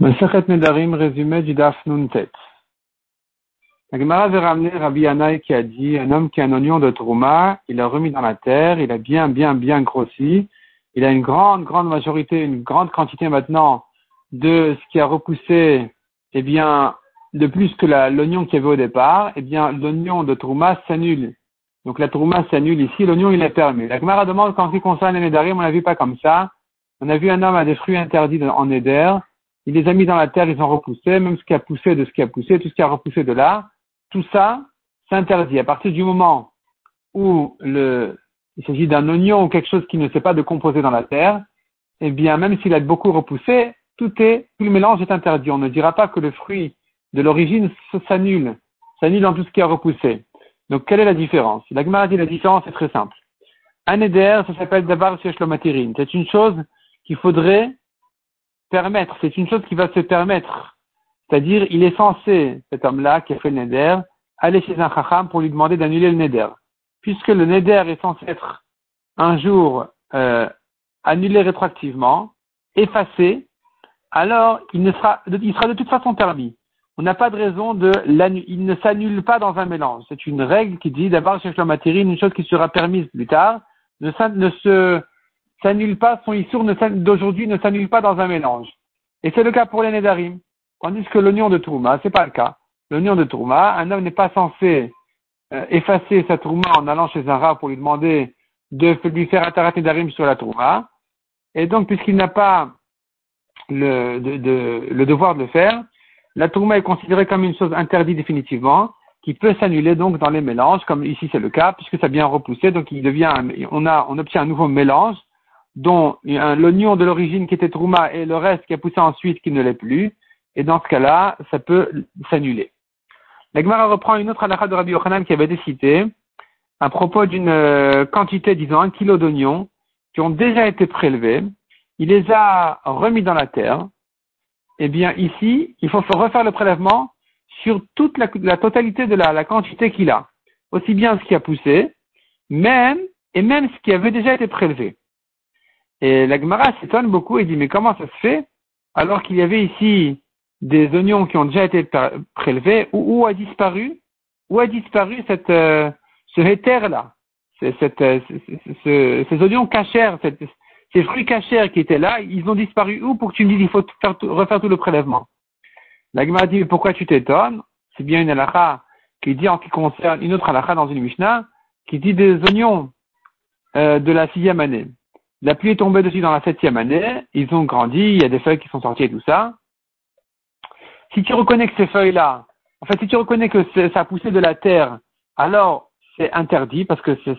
Masachet Nedarim, résumé du Daf Nuntet. La Gemara avait ramené Rabbi Yanaï qui a dit, un homme qui a un oignon de Trouma, il l'a remis dans la terre, il a bien, bien, bien grossi, il a une grande, grande majorité, une grande quantité maintenant de ce qui a repoussé, eh bien, de plus que l'oignon qu'il y avait au départ, eh bien, l'oignon de Trouma s'annule. Donc la Trouma s'annule ici, l'oignon il est permis. La Gemara demande quand il concerne les Nedarim, on l'a vu pas comme ça. On a vu un homme à des fruits interdits en Neder, il les a mis dans la terre, ils ont repoussé, même ce qui a poussé de ce qui a poussé, tout ce qui a repoussé de là, tout ça s'interdit. À partir du moment où le, il s'agit d'un oignon ou quelque chose qui ne sait pas de composer dans la terre, eh bien, même s'il a beaucoup repoussé, tout est, le mélange est interdit. On ne dira pas que le fruit de l'origine s'annule, s'annule dans tout ce qui a repoussé. Donc, quelle est la différence? La Gemara dit la différence est très simple. Un éder, ça s'appelle d'abord C'est une chose qu'il faudrait permettre, c'est une chose qui va se permettre. C'est-à-dire, il est censé, cet homme-là qui a fait le neder, aller chez un chacham pour lui demander d'annuler le neder. Puisque le neder est censé être un jour euh, annulé rétroactivement, effacé, alors il, ne sera, il sera de toute façon permis. On n'a pas de raison de il ne s'annule pas dans un mélange. C'est une règle qui dit d'abord chez matière, une chose qui sera permise plus tard, ne se s'annule pas, son issour d'aujourd'hui ne s'annule pas dans un mélange. Et c'est le cas pour les Nédarim. Tandis que l'oignon de Trouma, c'est pas le cas. L'oignon de Trouma, un homme n'est pas censé euh, effacer sa Trouma en allant chez un rat pour lui demander de lui faire Atarat Nédarim sur la Trouma. Et donc, puisqu'il n'a pas le, le devoir de le faire, la Trouma est considérée comme une chose interdite définitivement, qui peut s'annuler donc dans les mélanges, comme ici c'est le cas, puisque ça bien repoussé, donc il devient, on a, on obtient un nouveau mélange dont l'oignon de l'origine qui était Trouma et le reste qui a poussé ensuite qui ne l'est plus, et dans ce cas-là, ça peut s'annuler. La Gemara reprend une autre halakha de Rabbi Yochanan qui avait été citée à propos d'une euh, quantité, disons, un kilo d'oignons qui ont déjà été prélevés. Il les a remis dans la terre. Eh bien, ici, il faut refaire le prélèvement sur toute la, totalité de la, la quantité qu'il a. Aussi bien ce qui a poussé, même, et même ce qui avait déjà été prélevé. Et la Gemara s'étonne beaucoup et dit, mais comment ça se fait alors qu'il y avait ici des oignons qui ont déjà été prélevés, où, a disparu, où a disparu cette, euh, ce cette, euh, ces oignons cachers, ces fruits cachers qui étaient là, ils ont disparu. Où pour que tu me dises il faut faire refaire tout le prélèvement. La Gemara dit, mais pourquoi tu t'étonnes? C'est bien une halakha qui dit en qui concerne une autre halakha dans une Mishnah, qui dit des oignons euh, de la sixième année. La pluie est tombée dessus dans la septième année, ils ont grandi, il y a des feuilles qui sont sorties et tout ça. Si tu reconnais que ces feuilles-là, en fait, si tu reconnais que ça a poussé de la terre, alors c'est interdit parce que ça,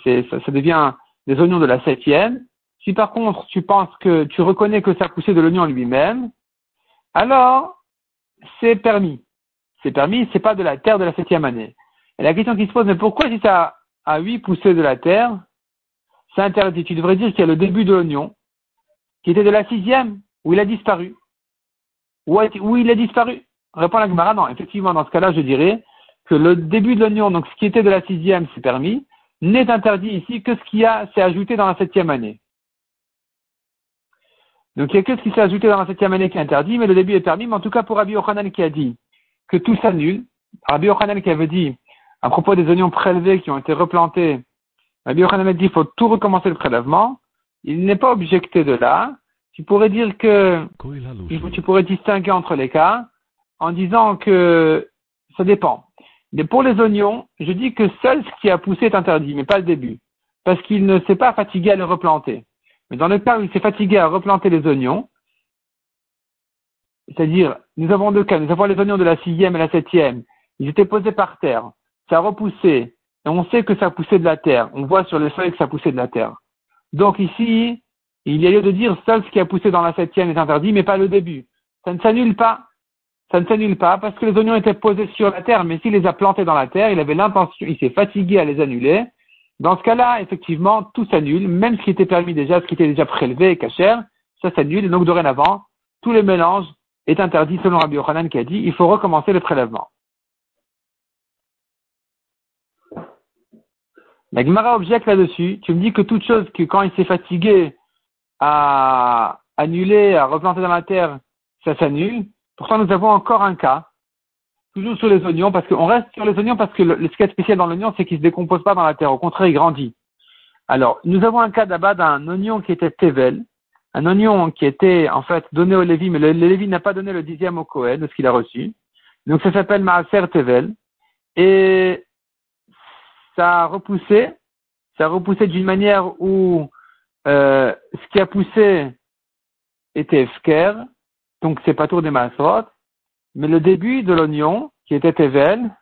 ça, devient des oignons de la septième. Si par contre tu penses que tu reconnais que ça a poussé de l'oignon lui-même, alors c'est permis. C'est permis, c'est pas de la terre de la septième année. Et la question qui se pose, mais pourquoi si ça a huit poussé de la terre, c'est interdit. Tu devrais dire qu'il y a le début de l'oignon, qui était de la sixième, où il a disparu. Où, il a disparu? Répond la Gemara, non. Effectivement, dans ce cas-là, je dirais que le début de l'oignon, donc ce qui était de la sixième, c'est permis, n'est interdit ici que ce qui s'est ajouté dans la septième année. Donc il y a que ce qui s'est ajouté dans la septième année qui est interdit, mais le début est permis. Mais en tout cas, pour Rabbi Yochanan qui a dit que tout s'annule, Rabbi Yochanan qui avait dit à propos des oignons prélevés qui ont été replantés Rabbi Yochanan dit qu'il faut tout recommencer le prélèvement. Il n'est pas objecté de là. Tu pourrais dire que tu pourrais distinguer entre les cas en disant que ça dépend. Mais pour les oignons, je dis que seul ce qui a poussé est interdit, mais pas le début. Parce qu'il ne s'est pas fatigué à le replanter. Mais dans le cas où il s'est fatigué à replanter les oignons, c'est-à-dire, nous avons deux cas. Nous avons les oignons de la sixième et la septième. Ils étaient posés par terre. Ça a repoussé on sait que ça poussait de la terre. On voit sur le feuilles que ça poussait de la terre. Donc ici, il y a lieu de dire seul ce qui a poussé dans la septième est interdit, mais pas le début. Ça ne s'annule pas. Ça ne s'annule pas parce que les oignons étaient posés sur la terre, mais s'il les a plantés dans la terre, il avait l'intention, il s'est fatigué à les annuler. Dans ce cas-là, effectivement, tout s'annule, même ce qui était permis déjà, ce qui était déjà prélevé et cachère, ça s'annule. Et donc dorénavant, tous les mélanges est interdit selon Rabbi Yochanan qui a dit, il faut recommencer le prélèvement. La Gemara objecte là-dessus. Tu me dis que toute chose que quand il s'est fatigué à annuler, à replanter dans la terre, ça s'annule. Pourtant, nous avons encore un cas, toujours sur les oignons, parce qu'on reste sur les oignons parce que le, ce qui est spécial dans l'oignon, c'est qu'il ne se décompose pas dans la terre. Au contraire, il grandit. Alors, nous avons un cas d'abord d'un oignon qui était Tevel, un oignon qui était en fait donné au Lévi, mais le, Lévi n'a pas donné le dixième au Cohen de ce qu'il a reçu. Donc ça s'appelle Maaser Tevel. Et ça a repoussé, ça a repoussé d'une manière où euh, ce qui a poussé était Efker, donc c'est pas tour des Maasrot, mais le début de l'oignon, qui était Tevel,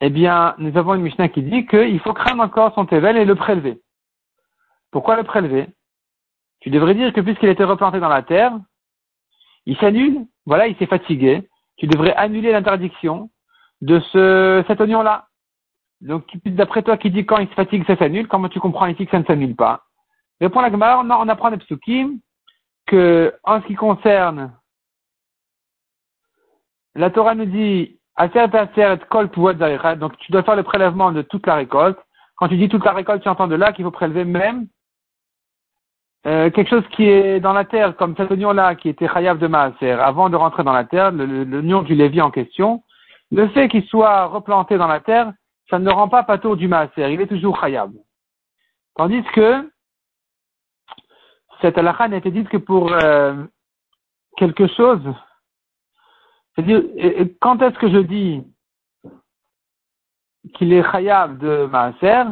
eh bien, nous avons une Mishnah qui dit qu'il faut craindre encore son Tevel et le prélever. Pourquoi le prélever? Tu devrais dire que puisqu'il était replanté dans la terre, il s'annule, voilà, il s'est fatigué, tu devrais annuler l'interdiction de ce, cet oignon-là. Donc, d'après toi qui dit quand il se fatigue, ça s'annule, comment tu comprends ici que ça ne s'annule pas Répond la Gemara, on, on apprend des psukim que, en ce qui concerne, la Torah nous dit, donc tu dois faire le prélèvement de toute la récolte. Quand tu dis toute la récolte, tu entends de là qu'il faut prélever même euh, quelque chose qui est dans la terre, comme cet oignon-là qui était chayav de maaser, avant de rentrer dans la terre, l'oignon du Lévi en question, le fait qu'il soit replanté dans la terre, ça ne rend pas patour du maaser, il est toujours chayav. Tandis que cette halakha n'a été dite que pour euh, quelque chose. C'est-à-dire, quand est-ce que je dis qu'il est chayav de maaser?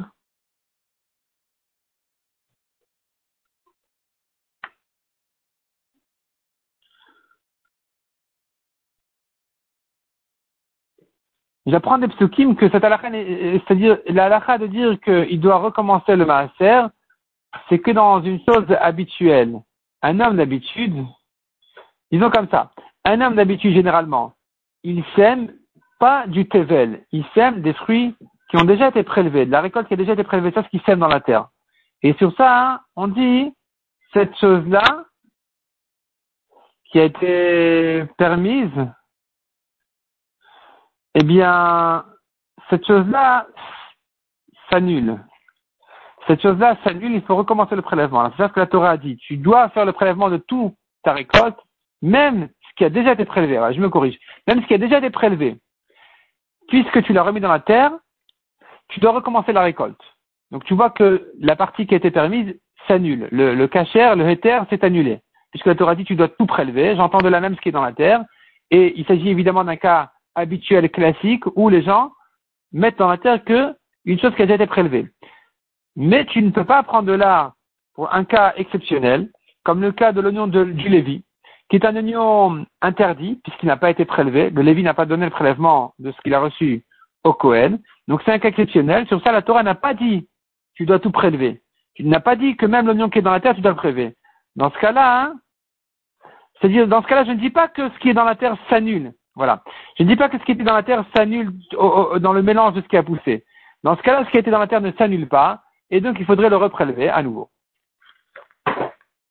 J'apprends des psukim que cette halakha, c'est-à-dire la halakha de dire qu'il doit recommencer le maaser, c'est que dans une chose habituelle. Un homme d'habitude, disons comme ça, un homme d'habitude généralement, il sème pas du tevel, il sème des fruits qui ont déjà été prélevés, de la récolte qui a déjà été prélevée, ça ce qu'il sème dans la terre. Et sur ça, hein, on dit, cette chose-là, qui a été permise, eh bien, cette chose-là s'annule. Cette chose-là s'annule, il faut recommencer le prélèvement. C'est ça ce que la Torah a dit. Tu dois faire le prélèvement de toute ta récolte, même ce qui a déjà été prélevé. je me corrige. Même ce qui a déjà été prélevé. Puisque tu l'as remis dans la terre, tu dois recommencer la récolte. Donc tu vois que la partie qui a été permise s'annule. Le, le le héter, s'est annulé. Puisque la Torah dit tu dois tout prélever. J'entends de la même ce qui est dans la terre. Et il s'agit évidemment d'un cas habituel classique où les gens mettent dans la terre que une chose qui a déjà été prélevée. Mais tu ne peux pas prendre de là pour un cas exceptionnel, comme le cas de l'oignon du Lévi, qui est un oignon interdit puisqu'il n'a pas été prélevé. Le Lévi n'a pas donné le prélèvement de ce qu'il a reçu au Cohen. Donc c'est un cas exceptionnel. Sur ça, la Torah n'a pas dit tu dois tout prélever. Tu n'as pas dit que même l'oignon qui est dans la terre, tu dois le prélever. Dans ce cas-là, hein, c'est-à-dire, dans ce cas-là, je ne dis pas que ce qui est dans la terre s'annule. Voilà. Je ne dis pas que ce qui était dans la terre s'annule dans le mélange de ce qui a poussé. Dans ce cas-là, ce qui était dans la terre ne s'annule pas, et donc il faudrait le reprélever à nouveau.